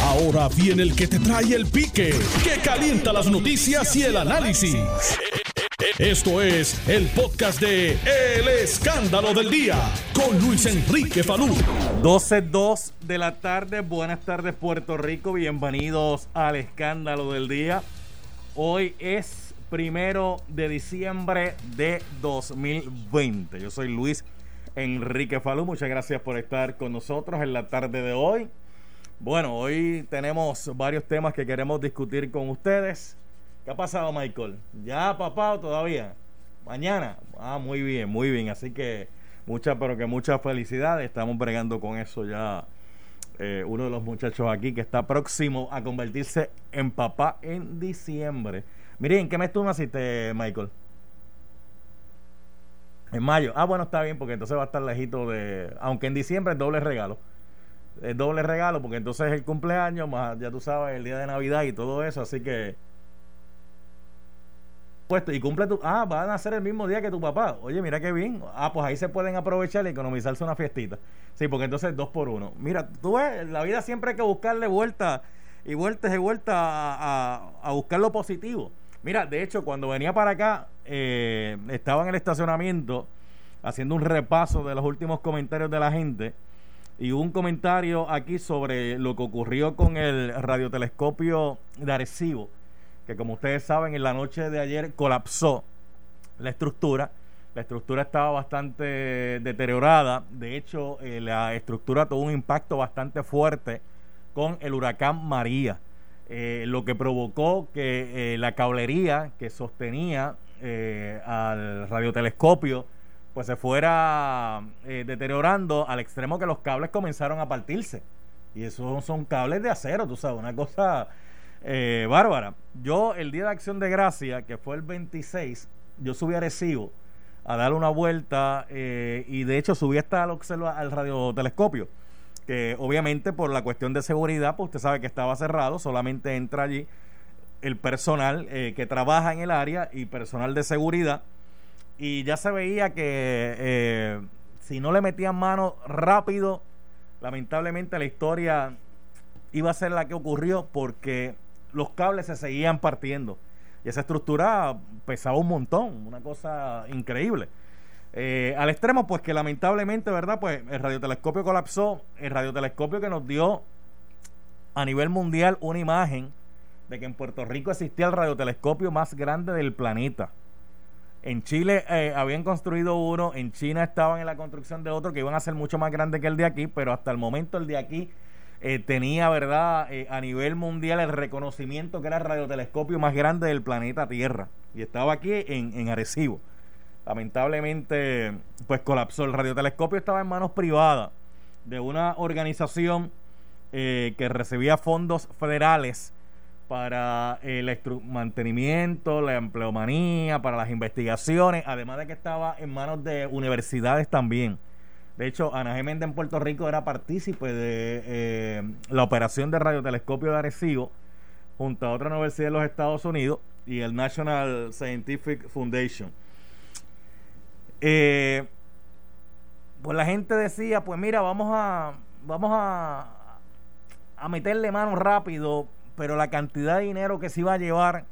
Ahora viene el que te trae el pique, que calienta las noticias y el análisis. Esto es el podcast de El Escándalo del Día con Luis Enrique Falú. 12.2 de la tarde, buenas tardes Puerto Rico, bienvenidos al Escándalo del Día. Hoy es primero de diciembre de 2020. Yo soy Luis Enrique Falú, muchas gracias por estar con nosotros en la tarde de hoy. Bueno, hoy tenemos varios temas que queremos discutir con ustedes. ¿Qué ha pasado, Michael? ¿Ya papá o todavía? Mañana. Ah, muy bien, muy bien. Así que muchas, pero que muchas felicidades. Estamos bregando con eso ya. Eh, uno de los muchachos aquí que está próximo a convertirse en papá en diciembre. Miren, ¿qué mes tú naciste, Michael? En mayo. Ah, bueno, está bien, porque entonces va a estar lejito de. Aunque en diciembre es doble regalo el doble regalo, porque entonces es el cumpleaños, más ya tú sabes, el día de Navidad y todo eso, así que. Puesto, y cumple tu. Ah, van a ser el mismo día que tu papá. Oye, mira qué bien. Ah, pues ahí se pueden aprovechar y economizarse una fiestita. Sí, porque entonces dos por uno. Mira, tú ves, la vida siempre hay que buscarle vuelta y vueltas y vueltas a, a, buscar lo positivo. Mira, de hecho, cuando venía para acá, eh, estaba en el estacionamiento haciendo un repaso de los últimos comentarios de la gente y un comentario aquí sobre lo que ocurrió con el radiotelescopio de Arecibo, que como ustedes saben, en la noche de ayer colapsó la estructura. La estructura estaba bastante deteriorada. De hecho, eh, la estructura tuvo un impacto bastante fuerte con el huracán María, eh, lo que provocó que eh, la cablería que sostenía al radiotelescopio pues se fuera eh, deteriorando al extremo que los cables comenzaron a partirse. Y esos son cables de acero, tú sabes, una cosa eh, bárbara. Yo, el día de Acción de Gracia, que fue el 26, yo subí a Recibo a dar una vuelta eh, y de hecho subí hasta al, al radiotelescopio, que obviamente por la cuestión de seguridad, pues usted sabe que estaba cerrado, solamente entra allí el personal que trabaja en el área y personal de seguridad y ya se veía que eh, si no le metían mano rápido, lamentablemente la historia iba a ser la que ocurrió porque los cables se seguían partiendo. Y esa estructura pesaba un montón, una cosa increíble. Eh, al extremo, pues que lamentablemente, ¿verdad? Pues el radiotelescopio colapsó, el radiotelescopio que nos dio a nivel mundial una imagen de que en Puerto Rico existía el radiotelescopio más grande del planeta. En Chile eh, habían construido uno, en China estaban en la construcción de otro que iban a ser mucho más grande que el de aquí, pero hasta el momento el de aquí eh, tenía, ¿verdad?, eh, a nivel mundial el reconocimiento que era el radiotelescopio más grande del planeta Tierra. Y estaba aquí en, en Arecibo. Lamentablemente, pues colapsó. El radiotelescopio estaba en manos privadas de una organización que recibía fondos federales para el mantenimiento, la empleomanía, para las investigaciones, además de que estaba en manos de universidades también. De hecho, Ana Geméndez en Puerto Rico era partícipe de eh, la operación de radiotelescopio de Arecibo junto a otra universidad de los Estados Unidos y el National Scientific Foundation. Eh, pues la gente decía, pues mira, vamos a, vamos a, a meterle mano rápido pero la cantidad de dinero que se iba a llevar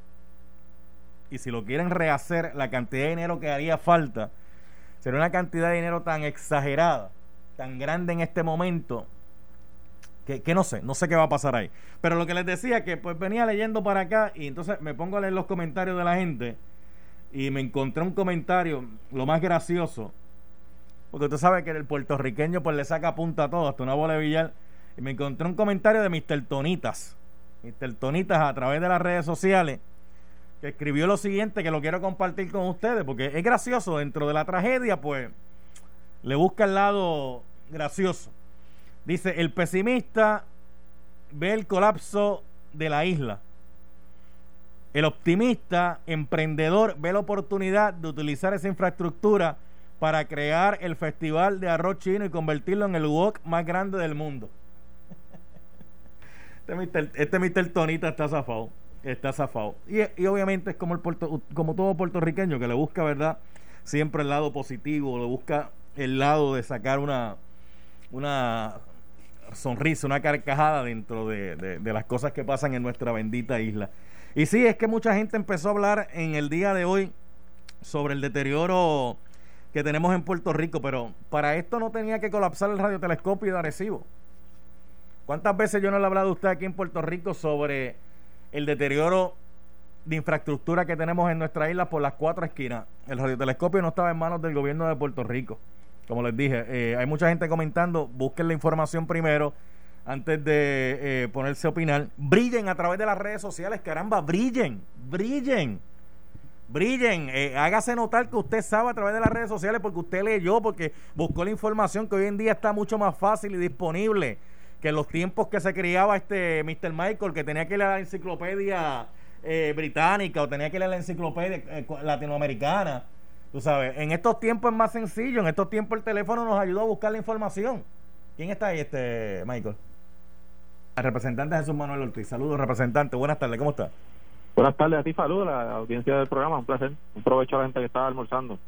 y si lo quieren rehacer, la cantidad de dinero que haría falta sería una cantidad de dinero tan exagerada, tan grande en este momento, que, que, no sé, no sé qué va a pasar ahí. Pero lo que les decía, que pues venía leyendo para acá y entonces me pongo a leer los comentarios de la gente y me encontré un comentario, lo más gracioso, porque usted sabe que el puertorriqueño pues le saca punta a todo, hasta una bola de billar, y me encontré un comentario de Mr. Tonitas Mr. Tonitas a través de las redes sociales, que escribió lo siguiente que lo quiero compartir con ustedes, porque es gracioso, dentro de la tragedia, pues le busca el lado gracioso. Dice, el pesimista ve el colapso de la isla. El optimista, emprendedor, ve la oportunidad de utilizar esa infraestructura para crear el festival de arroz chino y convertirlo en el wok más grande del mundo. Este Mr. Este Tonita está zafado. Está zafado. Y, obviamente es como, el como todo puertorriqueño que le busca, ¿verdad? Siempre el lado positivo, le busca el lado de sacar una, una sonrisa, una carcajada dentro de, de, las cosas que pasan en nuestra bendita isla. Y sí, es que mucha gente empezó a hablar en el día de hoy sobre el deterioro que tenemos en Puerto Rico, pero para esto no tenía que colapsar el radiotelescopio de Arecibo. ¿Cuántas veces yo no le he hablado a usted aquí en Puerto Rico sobre el deterioro de infraestructura que tenemos en nuestra isla por las cuatro esquinas? El radiotelescopio no estaba en manos del gobierno de Puerto Rico. Como les dije, eh, hay mucha gente comentando, busquen la información primero antes de eh, ponerse a opinar. Brillen a través de las redes sociales, caramba, brillen, brillen brillen, eh, hágase notar que usted sabe a través de las redes sociales porque usted leyó, porque buscó la información que hoy en día está mucho más fácil y disponible que en los tiempos que se criaba este Mr. Michael, que tenía que ir a la enciclopedia eh, británica o tenía que ir a la enciclopedia eh, latinoamericana. Tú sabes, en estos tiempos es más sencillo, en estos tiempos el teléfono nos ayudó a buscar la información. ¿Quién está ahí, este Michael? El representante Jesús Manuel Ortiz. Saludos, representante. Buenas tardes, ¿cómo está? Buenas tardes a ti, saludos a la audiencia del programa, un placer. Un provecho a la gente que estaba almorzando.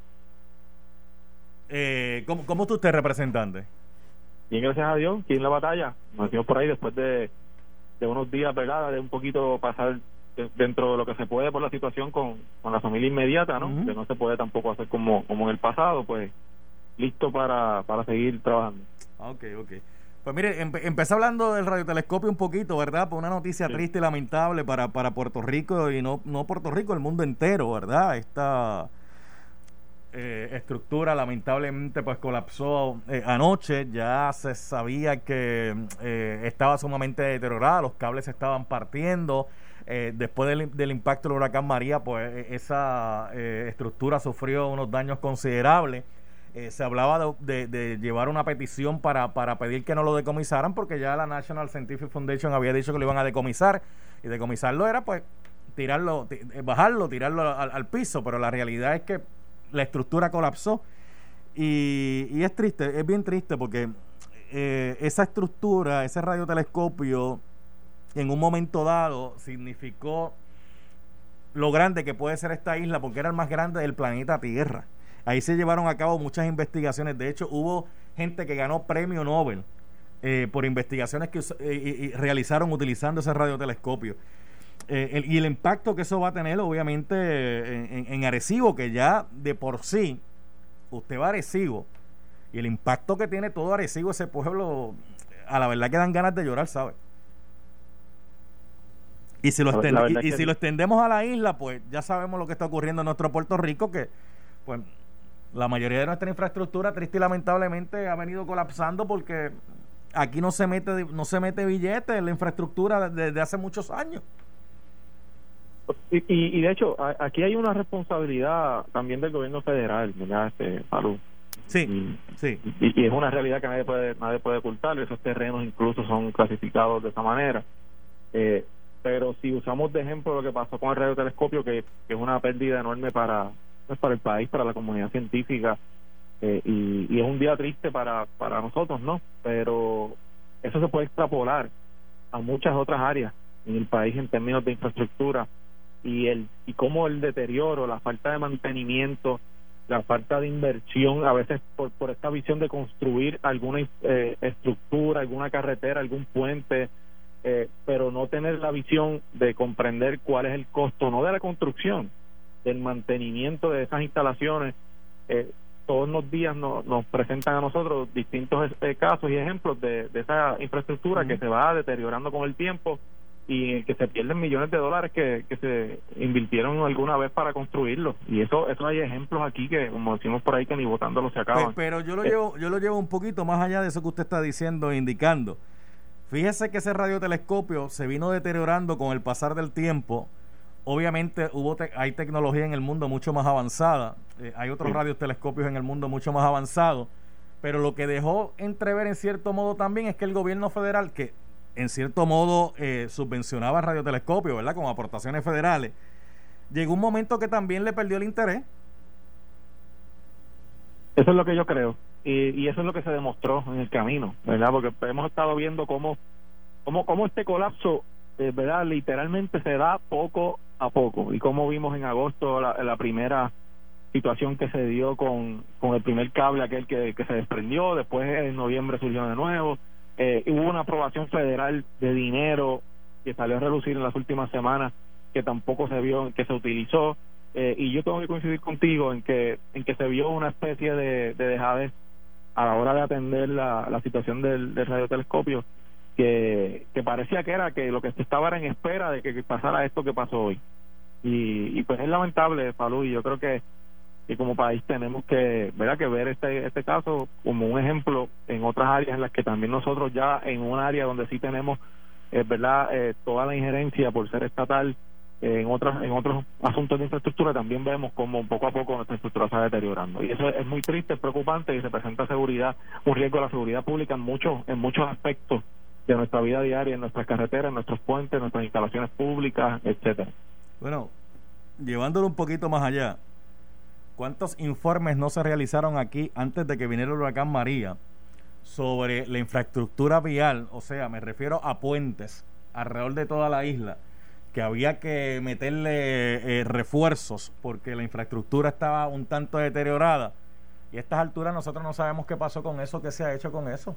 Eh, ¿cómo, ¿Cómo está usted, representante? Bien, gracias a Dios, aquí en la batalla. Nos fuimos por ahí después de, de unos días, ¿verdad? De un poquito pasar dentro de lo que se puede por la situación con, con la familia inmediata, ¿no? Que no se puede tampoco hacer como, como en el pasado, pues listo para, para seguir trabajando. Ok, ok. Pues mire, empecé hablando del radiotelescopio un poquito, ¿verdad? Por una noticia triste y lamentable para, para Puerto Rico y no, no Puerto Rico, el mundo entero, ¿verdad? Esta eh, estructura lamentablemente pues colapsó eh, anoche, ya se sabía que eh, estaba sumamente deteriorada, los cables se estaban partiendo. después del, del, impacto del huracán María, pues esa estructura sufrió unos daños considerables. Eh, se hablaba de, llevar una petición para, para pedir que no lo decomisaran porque ya la National Scientific Foundation había dicho que lo iban a decomisar y decomisarlo era pues tirarlo, eh, bajarlo, tirarlo al, piso, pero la realidad es que la estructura colapsó y, es triste, es bien triste porque eh, esa estructura, ese radiotelescopio en un momento dado significó lo grande que puede ser esta isla porque era el más grande del planeta Tierra. Ahí se llevaron a cabo muchas investigaciones. De hecho, hubo gente que ganó premio Nobel eh, por investigaciones que eh, realizaron utilizando ese radiotelescopio. Eh, y el impacto que eso va a tener, obviamente, en, en, Arecibo, que ya de por sí, usted va a Arecibo, y el impacto que tiene todo Arecibo, ese pueblo, a la verdad que dan ganas de llorar, ¿sabe? Y si, lo y si lo extendemos a la isla, pues ya sabemos lo que está ocurriendo en nuestro Puerto Rico, que pues la mayoría de nuestra infraestructura triste y lamentablemente ha venido colapsando porque aquí no se mete no se mete billete en la infraestructura desde hace muchos años y, y, de hecho aquí hay una responsabilidad también del gobierno federal ¿verdad? Este, salud sí y, sí y, es una realidad que nadie puede nadie puede ocultar esos terrenos incluso son clasificados de esa manera eh, pero si usamos de ejemplo lo que pasó con el radiotelescopio que, que es una pérdida enorme para para el país, para la comunidad científica, eh, y, es un día triste para, para nosotros, ¿no? Pero eso se puede extrapolar a muchas otras áreas en el país en términos de infraestructura y el y cómo el deterioro, la falta de mantenimiento, la falta de inversión, a veces por, por esta visión de construir alguna eh, estructura, alguna carretera, algún puente, eh, pero no tener la visión de comprender cuál es el costo, no de la construcción, del mantenimiento de esas instalaciones. Eh, todos los días nos, nos presentan a nosotros distintos eh, casos y ejemplos de, esa infraestructura que se va deteriorando con el tiempo y que se pierden millones de dólares que, que se invirtieron alguna vez para construirlo. Y eso eso hay ejemplos aquí que como decimos por ahí que ni votándolo se acaban. Pero, yo lo llevo yo lo llevo un poquito más allá de eso que usted está diciendo e indicando. Fíjese que ese radiotelescopio se vino deteriorando con el pasar del tiempo. Obviamente hubo hay tecnología en el mundo mucho más avanzada, eh, hay otros radiotelescopios en el mundo mucho más avanzados, pero lo que dejó entrever en cierto modo también es que el gobierno federal, que en cierto modo eh, subvencionaba radiotelescopios, ¿verdad? Con aportaciones federales, llegó un momento que también le perdió el interés. Eso es lo que yo creo. Y, y eso es lo que se demostró en el camino, ¿verdad? Porque hemos estado viendo cómo, cómo, cómo este colapso eh, ¿verdad? Literalmente se da poco a poco. Y como vimos en agosto la, primera situación que se dio con, con el primer cable aquel que, que se desprendió, después en noviembre surgió de nuevo, Eh, hubo una aprobación federal de dinero que salió a relucir en las últimas semanas que tampoco se vio, que se utilizó. Eh, y yo tengo que coincidir contigo en que en que se vio una especie de, de dejadez a la hora de atender la, la situación del, del radiotelescopio que, que parecía que era que lo que estaba era en espera de que pasara esto que pasó hoy y, y pues es lamentable Palú y yo creo que, que como país tenemos que ¿verdad? que ver este este caso como un ejemplo en otras áreas en las que también nosotros ya en un área donde sí tenemos eh, verdad eh, toda la injerencia por ser estatal en otras en otros asuntos de infraestructura también vemos como poco a poco nuestra infraestructura se deteriorando y eso es muy triste, es preocupante y representa seguridad, un riesgo a la seguridad pública en muchos en muchos aspectos de nuestra vida diaria, en nuestras carreteras, en nuestros puentes, en nuestras instalaciones públicas, etcétera. Bueno, llevándolo un poquito más allá, ¿cuántos informes no se realizaron aquí antes de que viniera el huracán María sobre la infraestructura vial? O sea, me refiero a puentes alrededor de toda la isla que había que meterle eh, refuerzos porque la infraestructura estaba un tanto deteriorada. Y a estas alturas nosotros no sabemos qué pasó con eso, qué se ha hecho con eso.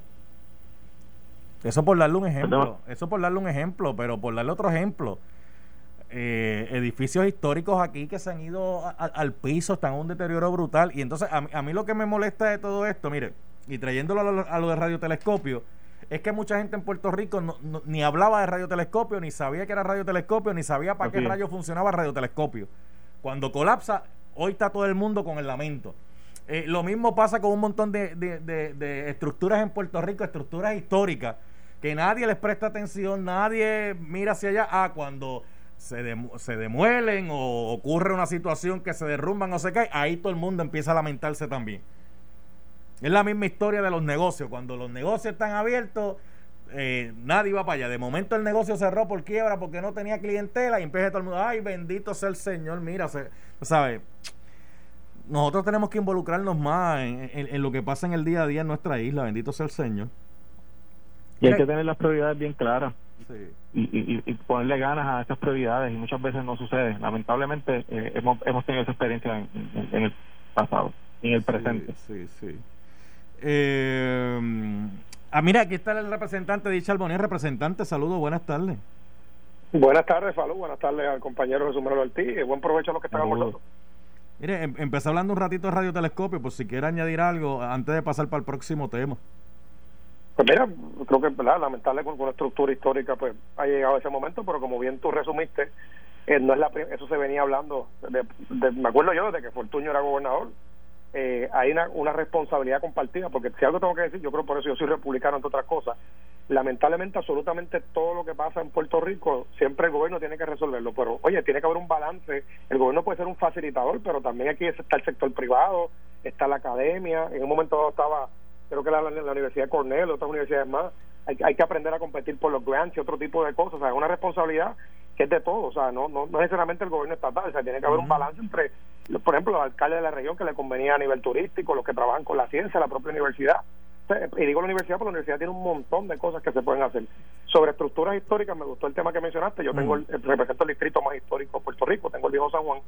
Eso por darle un ejemplo, eso por darle un ejemplo, pero por darle otro ejemplo. Eh, edificios históricos aquí que se han ido al piso, están en un deterioro brutal. Y entonces a, a, mí lo que me molesta de todo esto, mire, y trayéndolo a lo, a lo de radiotelescopio, es que mucha gente en Puerto Rico no, no, ni hablaba de radiotelescopio, ni sabía que era radiotelescopio, ni sabía para qué rayo funcionaba el radiotelescopio. Cuando colapsa, hoy está todo el mundo con el lamento. Eh, lo mismo pasa con un montón de, de, de, de, estructuras en Puerto Rico, estructuras históricas, que nadie les presta atención, nadie mira hacia allá. Ah, cuando se, de, se demuelen o ocurre una situación que se derrumban o se cae, ahí todo el mundo empieza a lamentarse también. Es la misma historia de los negocios. Cuando los negocios están abiertos, eh, nadie va para allá. De momento el negocio cerró por quiebra porque no tenía clientela y empieza todo el mundo, ay, bendito sea el Señor, mira, se, ¿sabes? Nosotros tenemos que involucrarnos más en, en, en, lo que pasa en el día a día en nuestra isla, bendito sea el Señor. Y hay que tener las prioridades bien claras. Sí. Y, y, y, ponerle ganas a esas prioridades y muchas veces no sucede. Lamentablemente eh, hemos, hemos tenido esa experiencia en, en, en el pasado, en el presente. Sí, sí. Eh, ah, mira, aquí está el representante de Charbonnier. Representante, saludos, buenas tardes. Buenas tardes, Falú. Buenas tardes al compañero Jesús Manuel Ortiz. Buen provecho a los que están con nosotros. Mire, em, empecé hablando un ratito de radiotelescopio, por si quiere añadir algo antes de pasar para el próximo tema. Pues mira, creo que ¿verdad? lamentable con una estructura histórica pues ha llegado ese momento, pero como bien tú resumiste, eh, no es la eso se venía hablando, de, de, me acuerdo yo de que Fortuño era gobernador, eh, hay una, una, responsabilidad compartida, porque si algo tengo que decir, yo creo por eso yo soy republicano entre otras cosas, lamentablemente absolutamente todo lo que pasa en Puerto Rico, siempre el gobierno tiene que resolverlo, pero oye, tiene que haber un balance, el gobierno puede ser un facilitador, pero también aquí está el sector privado, está la academia, en un momento dado estaba, creo que la, la, la Universidad de Cornell, otras universidades más, hay, hay, que aprender a competir por los grants y otro tipo de cosas, o sea, es una responsabilidad que es de todo, o sea, no, no, no necesariamente el gobierno estatal, o sea, tiene que haber uh -huh. un balance entre, por ejemplo, los alcaldes de la región que le convenía a nivel turístico, los que trabajan con la ciencia, la propia universidad. Y digo la universidad porque la universidad tiene un montón de cosas que se pueden hacer. Sobre estructuras históricas, me gustó el tema que mencionaste, yo tengo el, represento el distrito más histórico de Puerto Rico, tengo el viejo San Juan,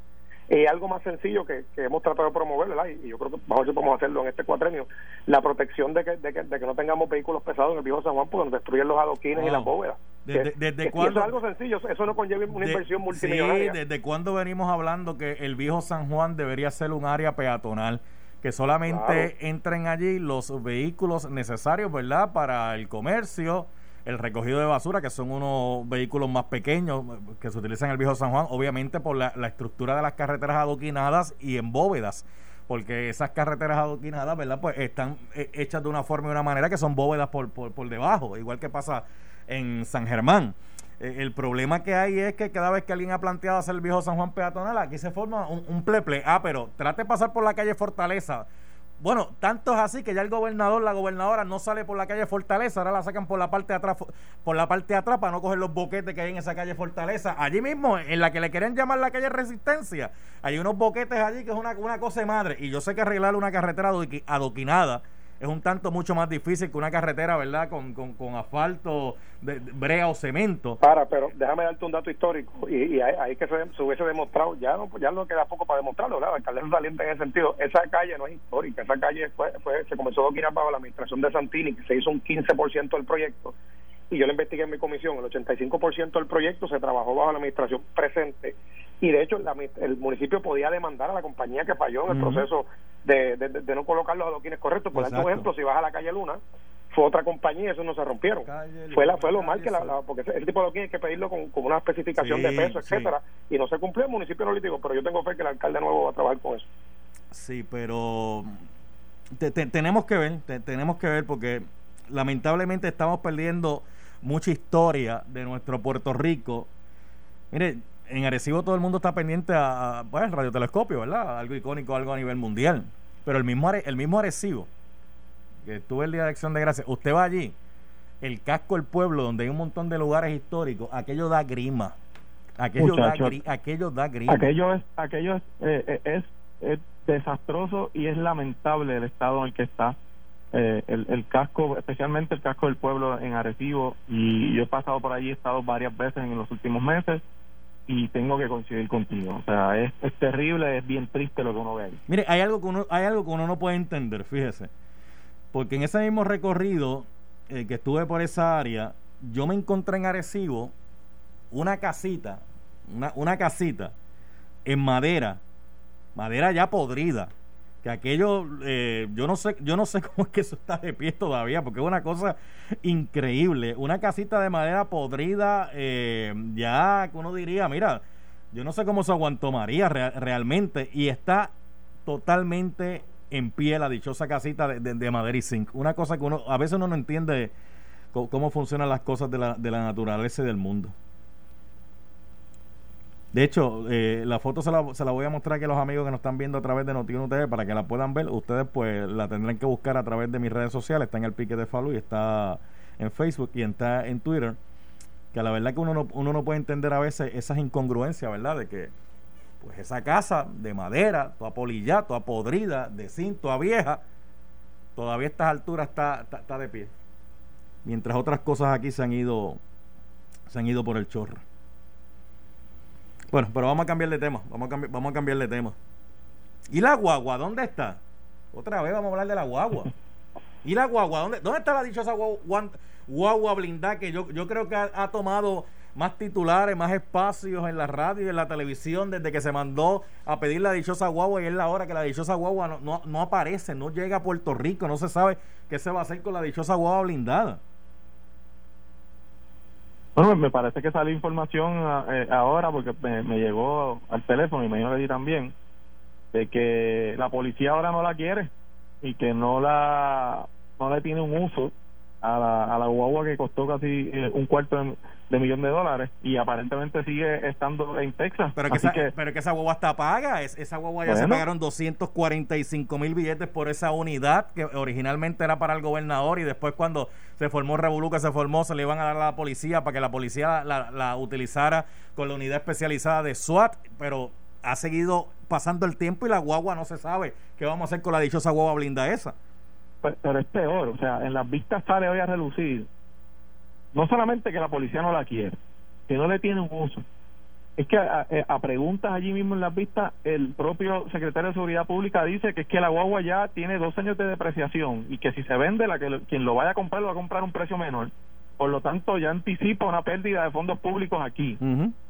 y algo más sencillo que, que hemos tratado de promover, ¿verdad? Y, yo creo que ver si podemos hacerlo en este cuatrenio, la protección de que, de que, de que no tengamos vehículos pesados en el viejo San Juan porque nos destruyen los adoquines wow. y las bóvedas. ¿Desde, que, desde cuándo? Eso es algo sencillo, eso no conlleva una de, inversión multimillonaria. Sí, ¿desde cuándo venimos hablando que el viejo San Juan debería ser un área peatonal? Que solamente claro. entren allí los vehículos necesarios, ¿verdad? Para el comercio, el recogido de basura, que son unos vehículos más pequeños que se utilizan en el viejo San Juan, obviamente por la, la estructura de las carreteras adoquinadas y en bóvedas porque esas carreteras adoquinadas, ¿verdad? Pues están hechas de una forma y una manera que son bóvedas por, por, por debajo, igual que pasa en San Germán. Eh, el problema que hay es que cada vez que alguien ha planteado hacer el viejo San Juan peatonal, aquí se forma un, pleple. Ah, pero trate de pasar por la calle Fortaleza. Bueno, tanto es así que ya el gobernador, la gobernadora no sale por la calle Fortaleza, ahora la sacan por la parte de atrás, por la parte de atrás para no coger los boquetes que hay en esa calle Fortaleza. Allí mismo, en la que le querían llamar la calle Resistencia, hay unos boquetes allí que es una, una cosa de madre. Y yo sé que arreglar una carretera adoquinada es un tanto mucho más difícil que una carretera, ¿verdad? Con, con, con asfalto, de, brea o cemento. Para, pero déjame darte un dato histórico y, y ahí que se, hubiese demostrado, ya no ya no queda poco para demostrarlo, ¿verdad? alcalde saliente en ese sentido. Esa calle no es histórica, esa calle fue, fue se comenzó a girar bajo la administración de Santini, que se hizo un 15% del proyecto y yo lo investigué en mi comisión, el 85% del proyecto se trabajó bajo la administración presente y de hecho el municipio podía demandar a la compañía que falló en el proceso de, de, no colocar los adoquines correctos. Por ejemplo, si vas a la calle Luna, fue otra compañía y eso no se rompieron. fue la, fue lo mal que la, porque ese, tipo de adoquines hay que pedirlo con, una especificación de peso, etcétera Y no se cumplió, el municipio no pero yo tengo fe que el alcalde nuevo va a trabajar con eso. Sí, pero tenemos que ver, tenemos que ver porque lamentablemente estamos perdiendo mucha historia de nuestro Puerto Rico. Mire, en Arecibo todo el mundo está pendiente a, bueno, radiotelescopio, ¿verdad? Algo icónico, algo a nivel mundial. Pero el mismo, el mismo Arecibo, que tuve el Día de Acción de Gracias, usted va allí, el casco del pueblo, donde hay un montón de lugares históricos, aquello da grima. Aquello, da, aquello da grima. Aquello es, aquello es, eh, eh, es desastroso y es lamentable el estado en el que está eh, el, el, casco, especialmente el casco del pueblo en Arecibo, y yo he pasado por allí, he estado varias veces en los últimos meses y tengo que coincidir contigo. O sea, es, terrible, es bien triste lo que uno ve ahí. Mire, hay algo que uno, hay algo que uno no puede entender, fíjese, porque en ese mismo recorrido eh, que estuve por esa área, yo me encontré en Arecibo una casita, una, una casita en madera, madera ya podrida que aquello eh, yo no sé yo no sé cómo es que eso está de pie todavía porque es una cosa increíble. Una casita de madera podrida eh, ya uno diría mira yo no sé cómo se aguantó María realmente y está totalmente en pie la dichosa casita de, de, madera y zinc. Una cosa que uno a veces uno no entiende cómo, funcionan las cosas de la, de la naturaleza y del mundo de hecho, eh, la foto se la, se la voy a mostrar a los amigos que nos están viendo a través de Notiuno TV para que la puedan ver. Ustedes pues la tendrán que buscar a través de mis redes sociales. Está en el pique de Falú y está en Facebook y está en Twitter. Que la verdad que uno no, uno no puede entender a veces esas incongruencias, ¿verdad? De que pues esa casa de madera, toda polilla, toda podrida, de cinto, toda vieja, todavía a estas alturas está, está de pie. Mientras otras cosas aquí se han ido, se han ido por el chorro. Bueno, pero vamos a cambiar de tema. Vamos a, cambiar, vamos a cambiar de tema. ¿Y la guagua? ¿Dónde está? Otra vez vamos a hablar de la guagua. ¿Y la guagua? ¿Dónde, dónde está la dichosa guagua, guagua blindada que yo, yo creo que ha, tomado más titulares, más espacios en la radio y en la televisión desde que se mandó a pedir la dichosa guagua y es la hora que la dichosa guagua no, no, no aparece, no llega a Puerto Rico, no se sabe qué se va a hacer con la dichosa guagua blindada. Bueno, me parece que salió información ah, eh, ahora porque me, llegó al teléfono y me dijo que también de que la policía ahora no la quiere y que no la no le tiene un uso a la, a la guagua que costó casi eh, un cuarto de, de millón de dólares y aparentemente sigue estando en Texas. Pero que, esa, pero que esa guagua está paga, es, esa guagua ya se pagaron 245 mil billetes por esa unidad que originalmente era para el gobernador y después cuando se formó Revolú que se formó se le iban a dar a la policía para que la policía la, la utilizara con la unidad especializada de SWAT, pero ha seguido pasando el tiempo y la guagua no se sabe qué vamos a hacer con la dichosa guagua blinda esa. Pero, pero es peor, o sea, en las vistas sale hoy a relucir no solamente que la policía no la quiere, que no le tiene un uso, es que a, preguntas allí mismo en las vistas, el propio secretario de Seguridad Pública dice que es que la guagua ya tiene dos años de depreciación y que si se vende, la que quien lo vaya a comprar lo va a comprar a un precio menor. Por lo tanto, ya anticipa una pérdida de fondos públicos aquí.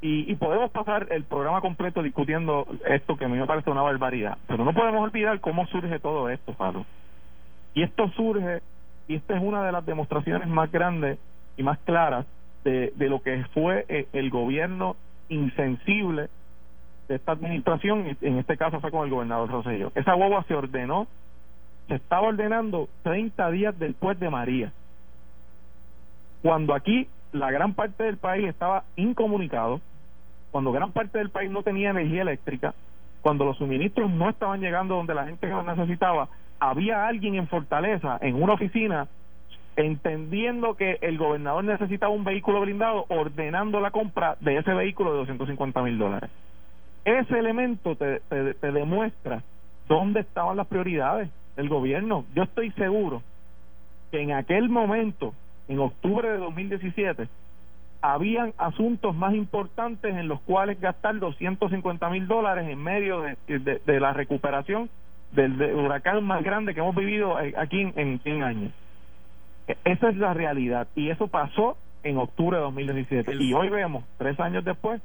y, y, podemos pasar el programa completo discutiendo esto que a mí me parece una barbaridad. Pero no podemos olvidar cómo surge todo esto, Pablo. Y esto surge, y esta es una de las demostraciones más grandes y más claras de, de lo que fue eh, el gobierno insensible de esta administración, en este caso fue con el gobernador Rosselló. Esa guagua se ordenó, se estaba ordenando 30 días después de María. Cuando aquí la gran parte del país estaba incomunicado, cuando gran parte del país no tenía energía eléctrica, cuando los suministros no estaban llegando donde la gente los necesitaba, había alguien en Fortaleza, en una oficina, entendiendo que el gobernador necesitaba un vehículo blindado, ordenando la compra de ese vehículo de 250 mil dólares. Ese elemento te, te, demuestra dónde estaban las prioridades. del gobierno. Yo estoy seguro que en aquel momento, en octubre de 2017, habían asuntos más importantes en los cuales gastar 250 mil dólares en medio de, la recuperación del, huracán más grande que hemos vivido aquí en, en 100 años. Esa es la realidad y eso pasó en octubre de 2017 y hoy vemos, tres años después,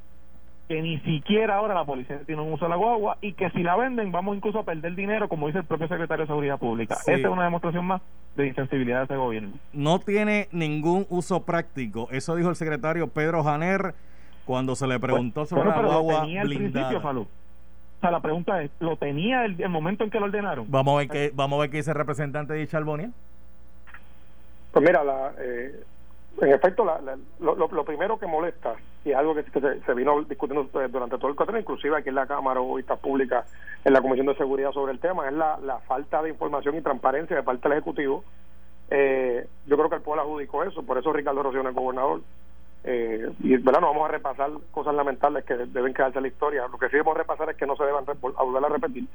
que ni siquiera ahora la policía tiene un uso de la guagua y que si la venden vamos incluso a perder dinero, como dice el propio secretario de Seguridad Pública. Esta es una demostración más de insensibilidad de ese gobierno. No tiene ningún uso práctico, eso dijo el secretario Pedro Janer cuando se le preguntó sobre la guagua blindada. O sea, la pregunta es, ¿lo tenía el, el, momento en que lo ordenaron? Vamos a ver qué, vamos a ver qué dice el representante de Chalbonia. Pues mira, la, eh, en efecto, lo, primero que molesta, y algo que, se, vino discutiendo eh, durante todo el cuatro, inclusive aquí en la Cámara o Vistas Públicas, en la Comisión de Seguridad sobre el tema, es la, falta de información y transparencia de parte del Ejecutivo. Eh, yo creo que el pueblo adjudicó eso, por eso Ricardo Rocío es gobernador. Eh, y ¿verdad? no vamos a repasar cosas lamentables que deben quedarse en la historia. Lo que sí debemos repasar es que no se deban volver a repetir.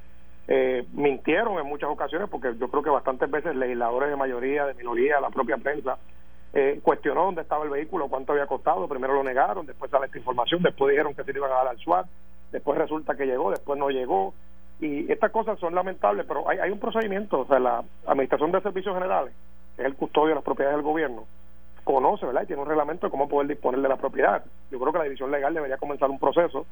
Eh, mintieron en muchas ocasiones, porque yo creo que bastantes veces legisladores de mayoría, de minoría, la propia prensa, eh, cuestionó dónde estaba el vehículo, cuánto había costado, primero lo negaron, después sale esta información, después dijeron que se le iban a dar al SWAT, después resulta que llegó, después no llegó, y estas cosas son lamentables, pero hay, hay un procedimiento, o sea, la Administración de Servicios Generales, que es el custodio de las propiedades del gobierno, conoce, ¿verdad? Y tiene un reglamento de cómo poder disponer de la propiedad. Yo creo que la división legal debería comenzar un proceso.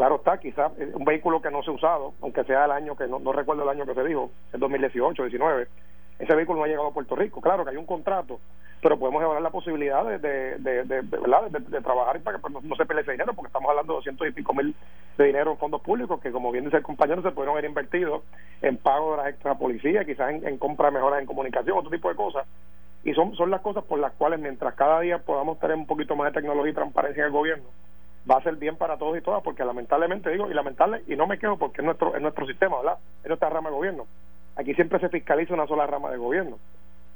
Claro está, quizás un vehículo que no se ha usado, aunque sea el año que no, no recuerdo el año que se dijo, es 2018, 19, ese vehículo no ha llegado a Puerto Rico. Claro que hay un contrato, pero podemos evaluar la posibilidad de, de, de, de, de trabajar para que pues, no, se pelee ese dinero, porque estamos hablando de 200 y pico mil de dinero en fondos públicos que, como bien dice el compañero, se pudieron haber invertido en pago de las extra policía, quizás en, compra de mejoras en comunicación, otro tipo de cosas. Y son, son las cosas por las cuales, mientras cada día podamos tener un poquito más de tecnología y transparencia en el gobierno, va a ser bien para todos y todas, porque lamentablemente digo, y lamentable, y no me quejo porque es nuestro, es nuestro sistema, ¿verdad? Es nuestra rama de gobierno Aquí siempre se fiscaliza una sola rama de gobierno.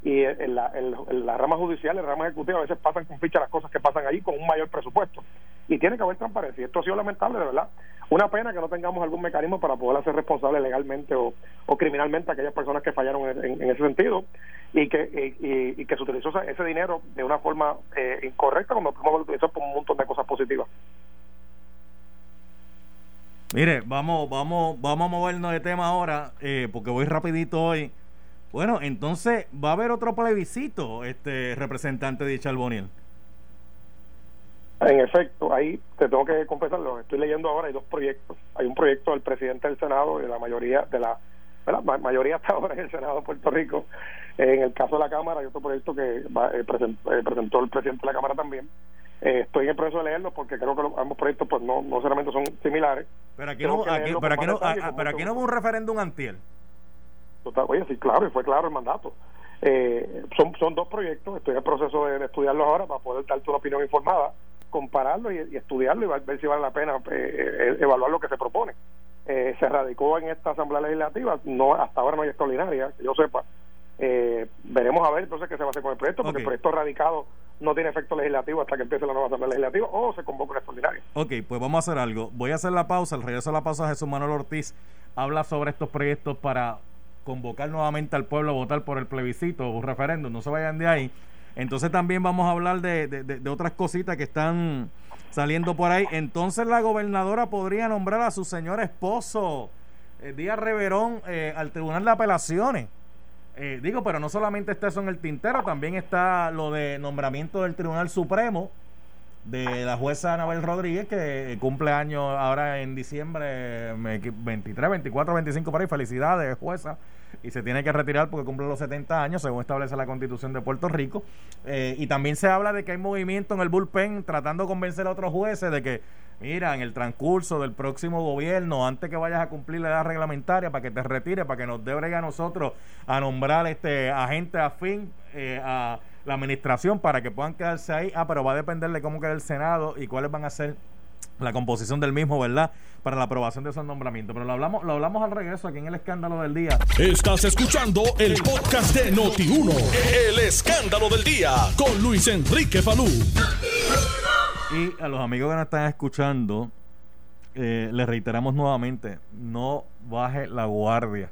Y en la, en la rama judicial, en la rama ejecutiva, a veces pasan con ficha las cosas que pasan allí con un mayor presupuesto. Y tiene que haber transparencia. Y esto ha sido lamentable, de verdad. Una pena que no tengamos algún mecanismo para poder hacer responsable legalmente o, o criminalmente a aquellas personas que fallaron en, ese sentido y que, y, que se utilizó ese dinero de una forma eh, incorrecta cuando lo utilizó por un montón de cosas positivas. Mire, vamos, vamos, vamos a movernos de tema ahora, eh, porque voy rapidito hoy. Bueno, entonces va a haber otro plebiscito, este representante de Charboniel. En efecto, ahí te tengo que confesarlo, estoy leyendo ahora, hay dos proyectos. Hay un proyecto del presidente del Senado y de la mayoría, de la, mayoría hasta ahora en el Senado de Puerto Rico. En el caso de la Cámara hay otro proyecto que eh, eh, presentó el presidente de la Cámara también, eh, estoy en el proceso de leerlo porque creo que ambos proyectos pues no, no solamente son similares. Pero aquí no, aquí, pero aquí no, pero aquí no hubo un referéndum antiel. oye, sí, claro, y fue claro el mandato. Eh, son, son dos proyectos, estoy en el proceso de, estudiarlos ahora para poder darte una opinión informada, compararlo y, estudiarlo y ver si vale la pena eh, evaluar lo que se propone. se radicó en esta Asamblea Legislativa, no hasta ahora no hay extraordinaria, que yo sepa, eh, veremos a ver entonces qué se va a hacer con el proyecto, porque el proyecto radicado no tiene efecto legislativo hasta que empiece la nueva asamblea legislativa o se convoca un extraordinario. Ok, pues vamos a hacer algo. Voy a hacer la pausa. Al regreso de la pausa, Jesús Manuel Ortiz habla sobre estos proyectos para convocar nuevamente al pueblo a votar por el plebiscito o referéndum. No se vayan de ahí. Entonces también vamos a hablar de, de, otras cositas que están saliendo por ahí. Entonces la gobernadora podría nombrar a su señor esposo, eh, Díaz Reverón, eh, al Tribunal de Apelaciones. Eh, digo, pero no solamente está eso en el tintero, también está lo de nombramiento del Tribunal Supremo de la jueza Anabel Rodríguez, que cumple años ahora en diciembre 23, 24, 25 por ahí. Felicidades, jueza. Y se tiene que retirar porque cumple los 70 años, según establece la Constitución de Puerto Rico. Eh, y también se habla de que hay movimiento en el bullpen tratando de convencer a otros jueces de que mira, en el transcurso del próximo gobierno, antes que vayas a cumplir la edad reglamentaria, para que te retires, para que nos dé a nosotros a nombrar este agente afín eh, a la administración para que puedan quedarse ahí. Ah, pero va a depender de cómo queda el Senado y cuáles van a ser la composición del mismo, ¿verdad? Para la aprobación de esos nombramientos. Pero lo hablamos, lo hablamos al regreso aquí en el escándalo del día. Estás escuchando el podcast de Noti1. El escándalo del día con Luis Enrique Falú. Y a los amigos que nos están escuchando, eh, les reiteramos nuevamente, no baje la guardia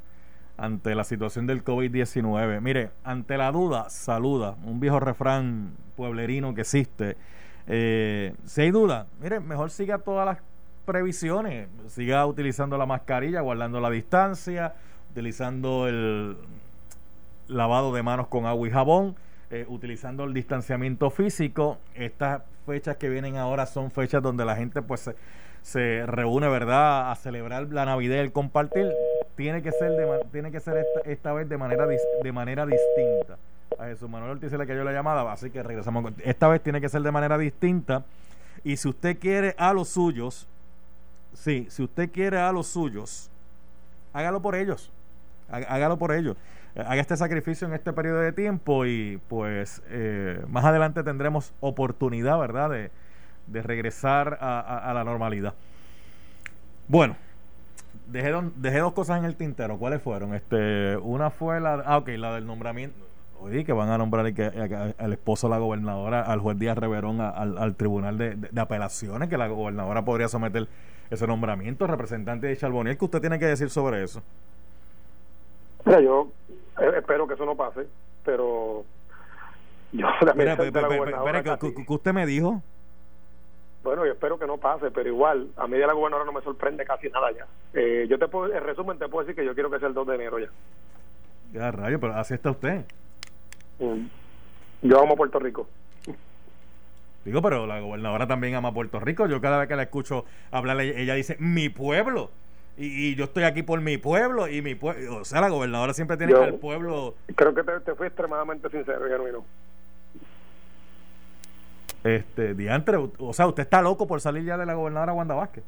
ante la situación del COVID-19. Mire, ante la duda, saluda, un viejo refrán pueblerino que existe. Eh, si hay duda, mire, mejor siga todas las previsiones, siga utilizando la mascarilla, guardando la distancia, utilizando el lavado de manos con agua y jabón, eh, utilizando el distanciamiento físico. Estas fechas que vienen ahora son fechas donde la gente pues se, se reúne, ¿verdad?, a celebrar la Navidad el compartir. Tiene que ser, de, tiene que ser esta, esta vez de manera, de manera distinta. A Jesús Manuel Ortiz le cayó la llamada, así que regresamos. Esta vez tiene que ser de manera distinta. Y si usted quiere a los suyos, sí, si usted quiere a los suyos, hágalo por ellos. Hágalo por ellos haga este sacrificio en este periodo de tiempo y pues eh, más adelante tendremos oportunidad, ¿verdad?, de, de regresar a, la normalidad. Bueno, dejé, dejé dos cosas en el tintero. ¿Cuáles fueron? Este, una fue la, ah, ok, la del nombramiento. Oye, que van a nombrar al esposo de la gobernadora, al juez Díaz Reverón, al, al tribunal de, de, apelaciones, que la gobernadora podría someter ese nombramiento. Representante de Charboniel, ¿qué usted tiene que decir sobre eso? Mira, yo eh, espero que eso no pase, pero yo Mira, ¿qué usted me dijo? Bueno, yo espero que no pase, pero igual, a mí de la gobernadora no me sorprende casi nada ya. Eh, yo te puedo, en resumen, te puedo decir que yo quiero que sea el 2 de enero ya. Ya, rayo, pero así está usted. Mm. Yo amo Puerto Rico. Digo, pero la gobernadora también ama Puerto Rico. Yo cada vez que la escucho hablar, ella dice, mi pueblo. Y, yo estoy aquí por mi pueblo y mi pueblo. O sea, la gobernadora siempre tiene que el pueblo. Creo que te, te fui extremadamente sincero, genuino. Este, diantre, o sea, usted está loco por salir ya de la gobernadora Wanda Vázquez.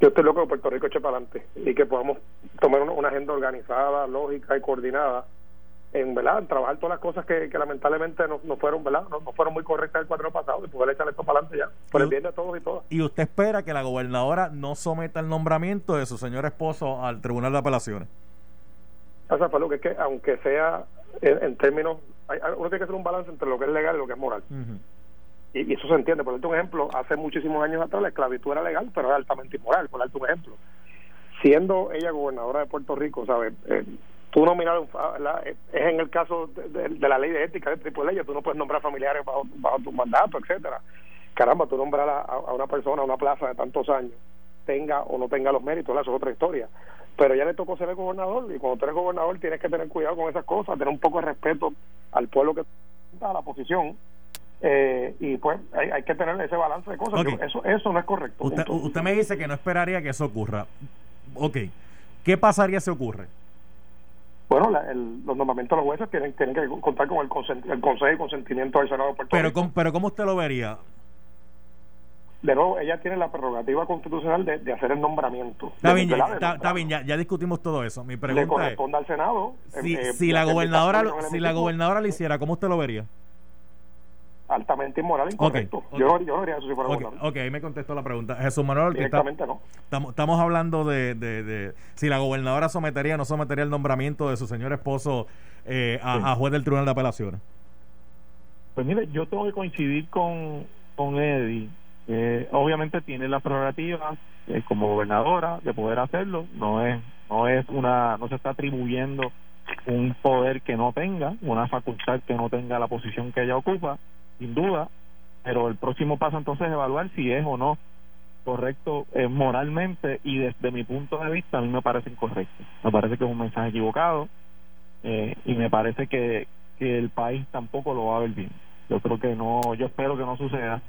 Yo estoy loco de Puerto Rico eche para adelante y que podamos tomar una, agenda organizada, lógica y coordinada en verdad trabajar todas las cosas que, lamentablemente no, fueron verdad no, fueron muy correctas el cuadro pasado y poder echar esto para adelante ya por el bien de todos y todas y usted espera que la gobernadora no someta el nombramiento de su señor esposo al tribunal de apelaciones o sea, lo que es que aunque sea en términos uno tiene que hacer un balance entre lo que es legal y lo que es moral. y, eso se entiende. Por un ejemplo, hace muchísimos años atrás la esclavitud era legal, pero era altamente inmoral, por darte un ejemplo. Siendo ella gobernadora de Puerto Rico, ¿sabes? Eh, tú nominar, es en el caso de, la ley de ética de tipo de leyes, tú no puedes nombrar familiares bajo, bajo tu mandato, etcétera Caramba, tú nombrar a, a, una persona a una plaza de tantos años, tenga o no tenga los méritos, eso es otra historia pero ya le tocó ser el gobernador y cuando tú eres gobernador tienes que tener cuidado con esas cosas, tener un poco de respeto al pueblo que está a la posición eh, y pues hay, que tener ese balance de cosas. Eso, eso no es correcto. Usted, me dice que no esperaría que eso ocurra. Ok, ¿qué pasaría si ocurre? Bueno, los nombramientos de los jueces tienen, tienen que contar con el, el consejo y consentimiento del Senado de Puerto pero, Rico. pero ¿cómo usted lo vería? de nuevo, ella tiene la prerrogativa constitucional de, hacer el nombramiento. Está bien, ya, ya, discutimos todo eso. Mi pregunta le corresponde al Senado. Si, eh, si la gobernadora si la gobernadora lo hiciera, ¿cómo usted lo vería? Altamente inmoral incorrecto. Yo, yo no haría eso si fuera okay, ok, ahí me contestó la pregunta. Jesús Manuel Directamente no. Estamos, estamos hablando de, de, de, si la gobernadora sometería o no sometería el nombramiento de su señor esposo eh, a, juez del Tribunal de Apelaciones. Pues mire, yo tengo que coincidir con, con Eddie eh, obviamente tiene la prerrogativa eh, como gobernadora de poder hacerlo no es no es una no se está atribuyendo un poder que no tenga una facultad que no tenga la posición que ella ocupa sin duda pero el próximo paso entonces es evaluar si es o no correcto eh, moralmente y desde mi punto de vista a mí me parece incorrecto. Me parece que es un mensaje equivocado eh, y me parece que, el país tampoco lo va a ver bien. Yo creo que no yo espero que no suceda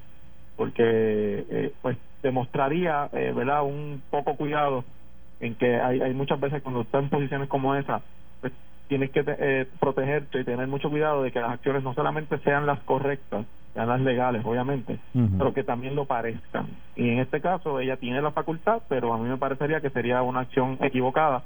porque eh, pues demostraría eh, verdad un poco cuidado en que hay, hay muchas veces cuando estás en posiciones como esa tienes que eh, protegerte y tener mucho cuidado de que las acciones no solamente sean las correctas sean las legales obviamente pero que también lo parezcan y en este caso ella tiene la facultad pero a mí me parecería que sería una acción equivocada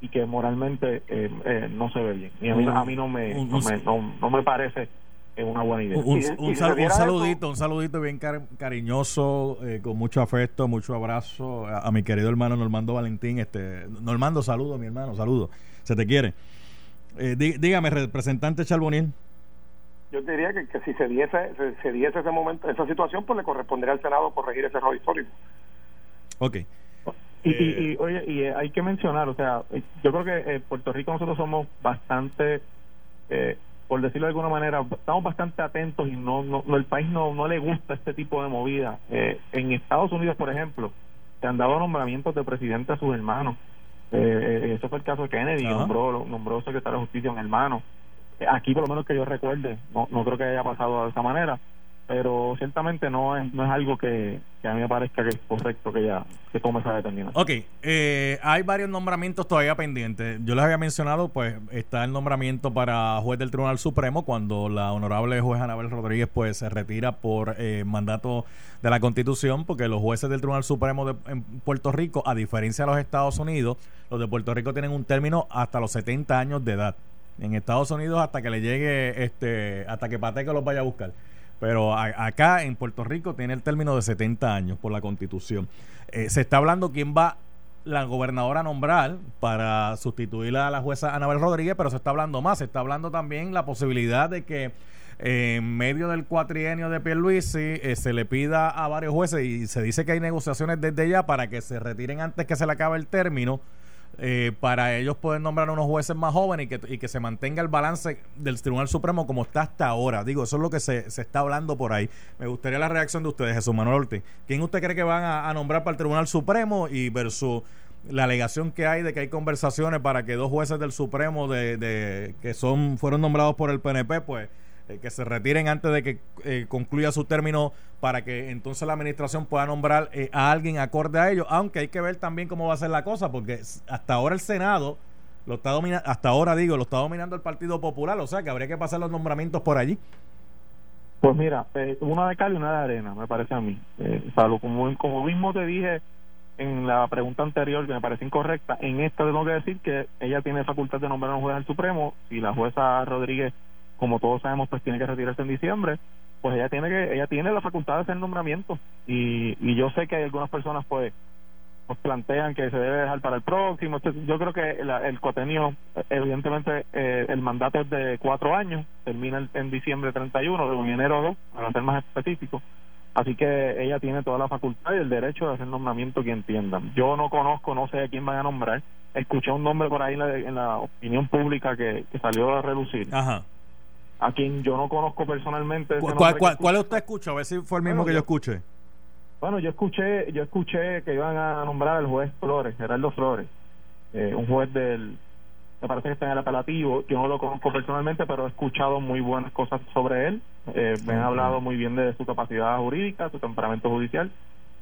y que moralmente eh, eh, no se ve bien y a mí, a mí no me no me, no, no me parece es una buena idea. Un, saludito, un saludito bien cariñoso, eh, con mucho afecto, mucho abrazo a, mi querido hermano Normando Valentín. Este, Normando, saludo, mi hermano, saludo. Se te quiere. Eh, dígame, representante Charbonnier. Yo diría que, si se diese, se, diese ese momento, esa situación, pues le correspondería al Senado corregir ese error histórico. Ok. Y, Eh, y, y, oye, y eh, hay que mencionar, o sea, eh, yo creo que en Puerto Rico nosotros somos bastante, eh, por decirlo de alguna manera, estamos bastante atentos y no, no, no- el país no, no le gusta este tipo de movida. Eh, en Estados Unidos, por ejemplo, se han dado nombramientos de presidente a sus hermanos. Eh, eh, eso fue el caso de Kennedy, Ajá. nombró, nombró secretario de justicia un hermano. Eh, Aquí, por lo menos que yo recuerde, no, no creo que haya pasado de esa manera, pero ciertamente no es, no es algo que, a mí me parezca que es correcto que ya que tome esa determinación. Ok, eh, hay varios nombramientos todavía pendientes. Yo les había mencionado, pues está el nombramiento para juez del Tribunal Supremo cuando la honorable juez Anabel Rodríguez pues se retira por eh, mandato de la Constitución, porque los jueces del Tribunal Supremo de, en Puerto Rico, a diferencia de los Estados Unidos, los de Puerto Rico tienen un término hasta los 70 años de edad. En Estados Unidos hasta que le llegue, este, hasta que Pateco los vaya a buscar. Pero a- acá en Puerto Rico tiene el término de 70 años por la constitución. Eh, se está hablando quién va la gobernadora a nombrar para sustituir a la jueza Anabel Rodríguez, pero se está hablando más. Se está hablando también la posibilidad de que eh, en medio del cuatrienio de Pierluisi eh, se le pida a varios jueces y se dice que hay negociaciones desde ya para que se retiren antes que se le acabe el término eh, para ellos poder nombrar unos jueces más jóvenes y que, y que se mantenga el balance del Tribunal Supremo como está hasta ahora. Digo, eso es lo que se, se está hablando por ahí. Me gustaría la reacción de ustedes, Jesús Manuel Ortiz. ¿Quién usted cree que van a, a nombrar para el Tribunal Supremo y versus la alegación que hay de que hay conversaciones para que dos jueces del Supremo de, de que son fueron nombrados por el PNP, pues eh, que se retiren antes de que eh, concluya su término para que entonces la administración pueda nombrar eh, a alguien acorde a ello, aunque hay que ver también cómo va a ser la cosa, porque hasta ahora el Senado lo está dominando, hasta ahora digo, lo está dominando el Partido Popular, o sea que habría que pasar los nombramientos por allí. Pues mira, eh, una de cal y una de arena, me parece a mí. Eh, o sea, como, como mismo te dije en la pregunta anterior, que me parece incorrecta, en esta tengo que decir que ella tiene facultad de nombrar a un juez del Supremo y la jueza Rodríguez, como todos sabemos, pues tiene que retirarse en diciembre, pues ella tiene que ella tiene la facultad de hacer nombramiento y, y yo sé que hay algunas personas pues pues plantean que se debe dejar para el próximo. Yo creo que la- el cotenio, evidentemente, eh, el mandato es de cuatro años, termina en diciembre 31, o en enero 2, para ser más específico. Así que ella tiene toda la facultad y el derecho de hacer nombramiento que entiendan. Yo no conozco, no sé a quién van a nombrar. Escuché un nombre por ahí en la, en la opinión pública que, que salió a relucir, Ajá. A quien yo no conozco personalmente. ¿Cuál, cuál, cuál usted escucha? A ver si fue el mismo Bueno, que yo yo- escuché. Bueno, yo escuché, yo escuché que iban a nombrar al juez Flores, Gerardo Flores, eh, un juez del, me parece que está en el apelativo. Yo no lo conozco personalmente, pero he escuchado muy buenas cosas sobre él. Eh, me han hablado muy bien de su capacidad jurídica, su temperamento judicial.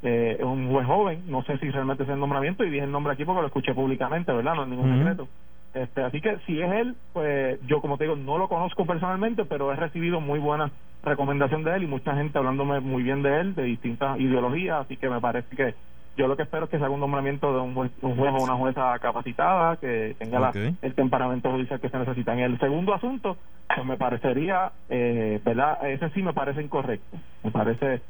Eh, es un juez joven, no sé si realmente es el nombramiento y dije el nombre aquí porque lo escuché públicamente, ¿verdad? No es ningún secreto. Este, así que si es él, pues yo como te digo, no lo conozco personalmente, pero he recibido muy buena recomendación de él y mucha gente hablándome muy bien de él, de distintas ideologías, así que me parece que yo lo que espero es que se haga un nombramiento de un juez, un juez o una jueza capacitada, que tenga la- el temperamento judicial que se necesita. En el segundo asunto, pues me parecería, eh, ¿verdad? Ese sí me parece incorrecto. Me parece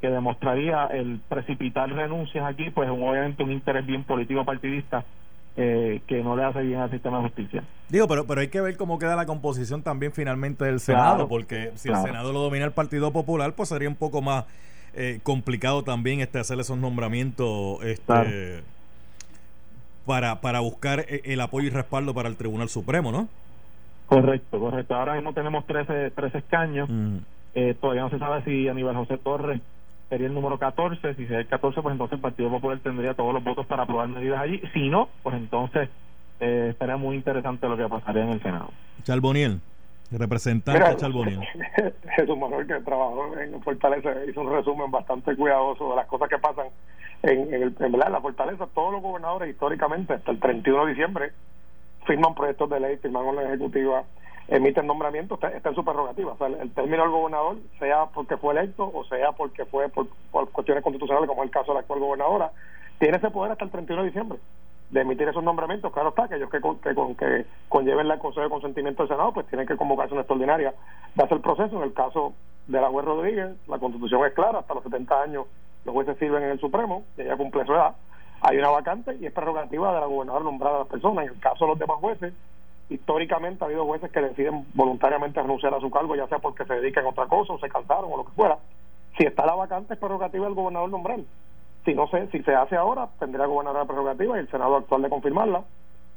que demostraría el precipitar renuncias aquí, pues obviamente un interés bien político partidista eh, que no le hace bien al sistema de justicia. Digo, pero, pero hay que ver cómo queda la composición también finalmente del Senado, Claro, porque si claro. el Senado lo domina el Partido Popular, pues sería un poco más eh, complicado también este hacer esos nombramientos este, Claro. para, para buscar eh, el apoyo y respaldo para el Tribunal Supremo, ¿no? Correcto, correcto. Ahora mismo tenemos 13, 13 escaños. Mm. Eh, todavía no se sabe si Aníbal José Torres sería el número 14. Si sería el 14, pues entonces el Partido Popular tendría todos los votos para aprobar medidas allí. Si no, pues entonces eh, estaría muy interesante lo que pasaría en el Senado. Charboniel, representante Mira, Charboniel. Jesús Manuel, que trabajó en Fortaleza, hizo un resumen bastante cuidadoso de las cosas que pasan en, en, el, en la Fortaleza. Todos los gobernadores históricamente, hasta el 31 de diciembre, firman proyectos de ley, firman con la ejecutiva, emiten nombramientos, está, está en su prerrogativa. El, término del gobernador, sea porque fue electo o sea porque fue por, por cuestiones constitucionales, como es el caso de la actual gobernadora, tiene ese poder hasta el 31 de diciembre de emitir esos nombramientos. Claro está, que, con- que, con- que conlleven la Consejo de Consentimiento del Senado, pues tienen que convocarse una extraordinaria de hacer el proceso. En el caso de la juez Rodríguez, la Constitución es clara, hasta los 70 años los jueces sirven en el Supremo, ella cumple su edad. Hay una vacante y es prerrogativa de la gobernadora nombrar a las personas. En el caso de los demás jueces, históricamente ha habido jueces que deciden voluntariamente renunciar a su cargo, ya sea porque se dedican a otra cosa o se cansaron o lo que fuera. Si está la vacante, es prerrogativa del gobernador nombrar. Si no se, si se hace ahora, tendría gobernador prerrogativa y el Senado actual de confirmarla.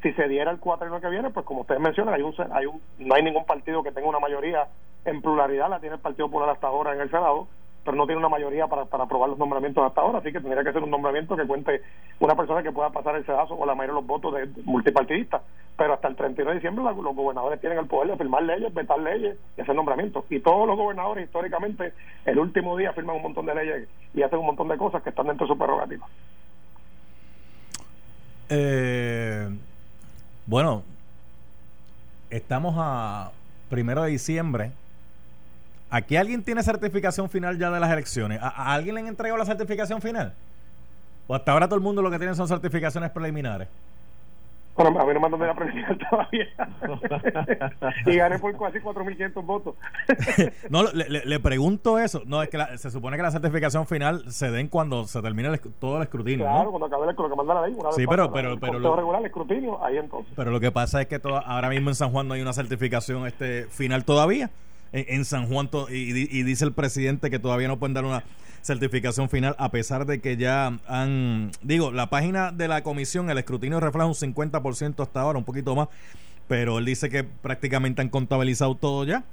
Si se diera el año que viene, pues como ustedes mencionan, hay un, hay un, no hay ningún partido que tenga una mayoría en pluralidad, la tiene el Partido Popular hasta ahora en el Senado, pero no tiene una mayoría para, para aprobar los nombramientos hasta ahora, así que tendría que ser un nombramiento que cuente una persona que pueda pasar el sedazo o la mayoría de los votos de, multipartidistas. Pero hasta el 31 de diciembre los gobernadores tienen el poder de firmar leyes, vetar leyes y hacer nombramientos. Y todos los gobernadores históricamente el último día firman un montón de leyes y hacen un montón de cosas que están dentro de su prerrogativa. Eh, bueno, estamos a primero de diciembre ¿Aquí alguien tiene certificación final ya de las elecciones? ¿A, alguien le han entregado la certificación final? ¿O hasta ahora todo el mundo lo que tiene son certificaciones preliminares? Bueno, a mí no me han dado la preliminar todavía. y gané por casi 4.500 votos. no, le, pregunto eso. No, es que se supone que la certificación final se den cuando se termine todo el escrutinio. Claro, cuando acabe el, lo que manda la ley. Una sí, pero, pero, pero, lo, regular, el escrutinio, ahí entonces. Pero lo que pasa es que ahora mismo en San Juan no hay una certificación este final todavía en, San Juan y, dice el presidente que todavía no pueden dar una certificación final a pesar de que ya han, digo, la página de la comisión, el escrutinio refleja un 50% hasta ahora, un poquito más, pero él dice que prácticamente han contabilizado todo ya.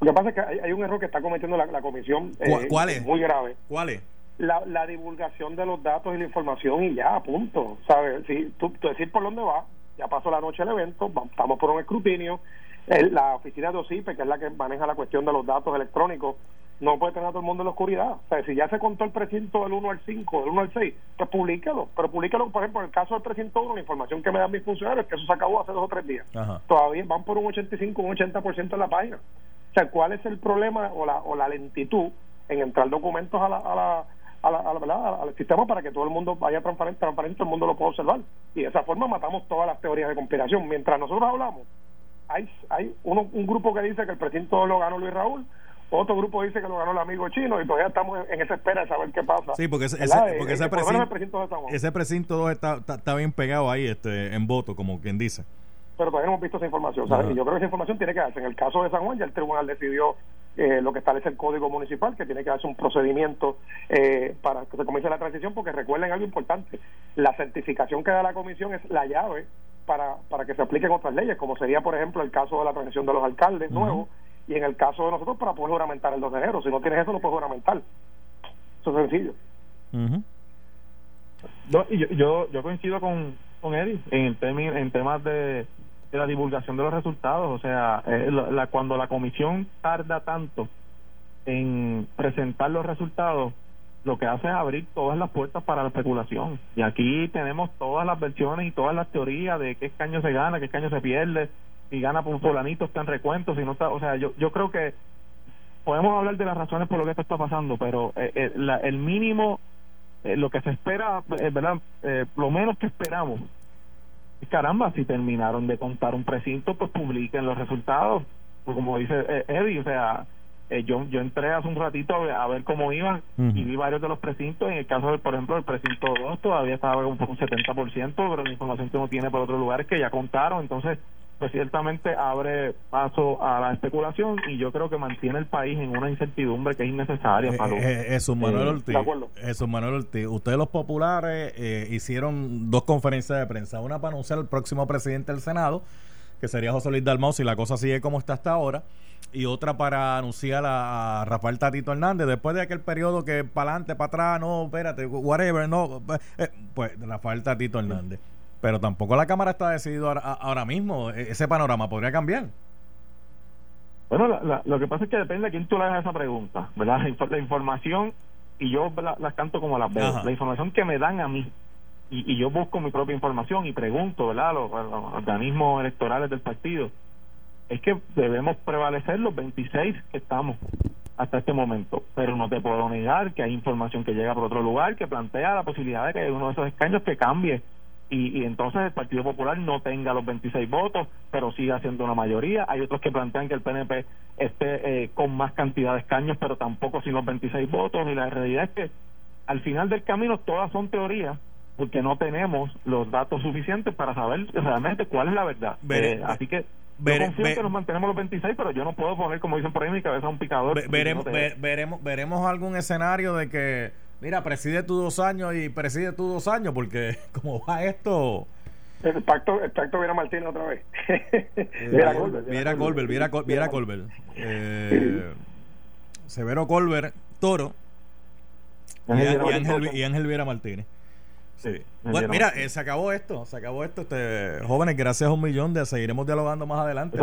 Lo que pasa es que hay, un error que está cometiendo la, comisión. Eh, ¿Cuál es? Muy grave. ¿Cuál es? La, la, divulgación de los datos y la información y ya, punto. ¿Sabes? Si tú, tú decir por dónde va, ya pasó la noche el evento, estamos por un escrutinio, la oficina de OSIPE, que es la que maneja la cuestión de los datos electrónicos, no puede tener a todo el mundo en la oscuridad. O sea, si ya se contó el precinto del 1 al 5, del 1 al 6, pues publíquelo. Pero publíquelo, por ejemplo, en el caso del precinto 1, la información que me dan mis funcionarios, que eso se acabó hace dos o tres días. Todavía van por un 85, un 80% en la página. O sea, ¿cuál es el problema o la, o la lentitud en entrar documentos a la, a la a la, al sistema para que todo el mundo vaya transparente, transparente, todo el mundo lo pueda observar. Y de esa forma matamos todas las teorías de conspiración. Mientras nosotros hablamos, hay, hay uno, un grupo que dice que el presidente lo ganó Luis Raúl, otro grupo dice que lo ganó el amigo chino y todavía estamos en esa espera de saber qué pasa. Sí, porque ese, porque ese, precinto, ese precinto 2 está, está, bien pegado ahí este en voto, como quien dice. Pero todavía no hemos visto esa información. Y yo creo que esa información tiene que darse. En el caso de San Juan, ya el tribunal decidió eh, lo que establece el código municipal, que tiene que darse un procedimiento eh, para que se comience la transición, porque recuerden algo importante: la certificación que da la comisión es la llave para, para que se apliquen otras leyes, como sería, por ejemplo, el caso de la transición de los alcaldes nuevos, y en el caso de nosotros para poder juramentar el 2 de enero. Si no tienes eso, no puedes juramentar. Eso es sencillo. yo, yo, coincido con, con Eddie en, el tema, en temas de, de la divulgación de los resultados. O sea, eh, la, cuando la comisión tarda tanto en presentar los resultados, lo que hace es abrir todas las puertas para la especulación. Y aquí tenemos todas las versiones y todas las teorías de qué escaño se gana, qué escaño se pierde, si gana por un fulanito, está en recuento, si no está. O sea, yo, yo creo que podemos hablar de las razones por lo que esto está pasando, pero eh, eh, el mínimo, eh, lo que se espera, ¿verdad? lo menos que esperamos caramba, si terminaron de contar un precinto, pues publiquen los resultados. Pues como dice Eddie, o sea, eh, yo, yo entré hace un ratito a ver, cómo iban y vi varios de los precintos. En el caso, de, por ejemplo, del precinto 2 todavía estaba un poco un 70%, pero la información que uno tiene por otros lugares que ya contaron. Entonces, pues ciertamente abre paso a la especulación y yo creo que mantiene el país en una incertidumbre que es innecesaria. para eh, eh, Manuel Ortiz, eso, Manuel Ortiz, ustedes los populares hicieron dos conferencias de prensa, una para anunciar al próximo presidente del Senado, que sería José Luis Dalmau, si la cosa sigue como está hasta ahora, y otra para anunciar a, Rafael Tatito Hernández después de aquel periodo que para adelante, para atrás, no, espérate, whatever, no, eh, pues Rafael Tatito Hernández. Pero tampoco la Cámara está decidido ahora, mismo, e, ese panorama podría cambiar. Bueno, lo que pasa es que depende de quién tú le hagas esa pregunta, ¿verdad? La, información, y yo las canto como las veo, la información que me dan a mí, y, yo busco mi propia información y pregunto, ¿verdad? los organismos electorales del partido, es que debemos prevalecer los 26 que estamos hasta este momento. Pero no te puedo negar que hay información que llega por otro lugar que plantea la posibilidad de que uno de esos escaños que cambie y, entonces el Partido Popular no tenga los 26 votos, pero siga siendo una mayoría. Hay otros que plantean que el PNP esté eh, con más cantidad de escaños, pero tampoco sin los 26 votos. Y la realidad es que al final del camino todas son teorías porque no tenemos los datos suficientes para saber realmente cuál es la verdad. Eh, así que yo que nos mantenemos los 26, pero yo no puedo poner, como dicen por ahí, mi cabeza un picador. veremos, veremos, veremos algún escenario de que Mira, preside tú dos años y preside tú dos años, porque como va esto. El pacto, el pacto viera Martín otra vez. Viera Colbert. Viera Colbert, viera Colbert. Eh, Severo Colbert, Toro. Y, Ángel, y Ángel Viera Martínez. Sí. Bueno, mira, eh, se acabó esto, se acabó esto. Este, jóvenes, gracias a un millón de seguiremos dialogando más adelante.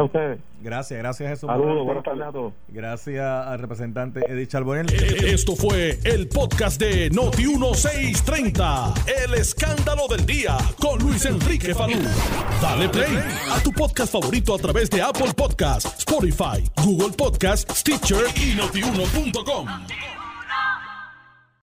Gracias, gracias Jesús. Saludos, buenas tardes a todos. Gracias al representante Edith Charbonel. Eh, esto fue el podcast de Noti 1630, El escándalo del día con Luis Enrique Falú. Dale play a tu podcast favorito a través de Apple Podcasts, Spotify, Google Podcasts, Stitcher y notiuno.com.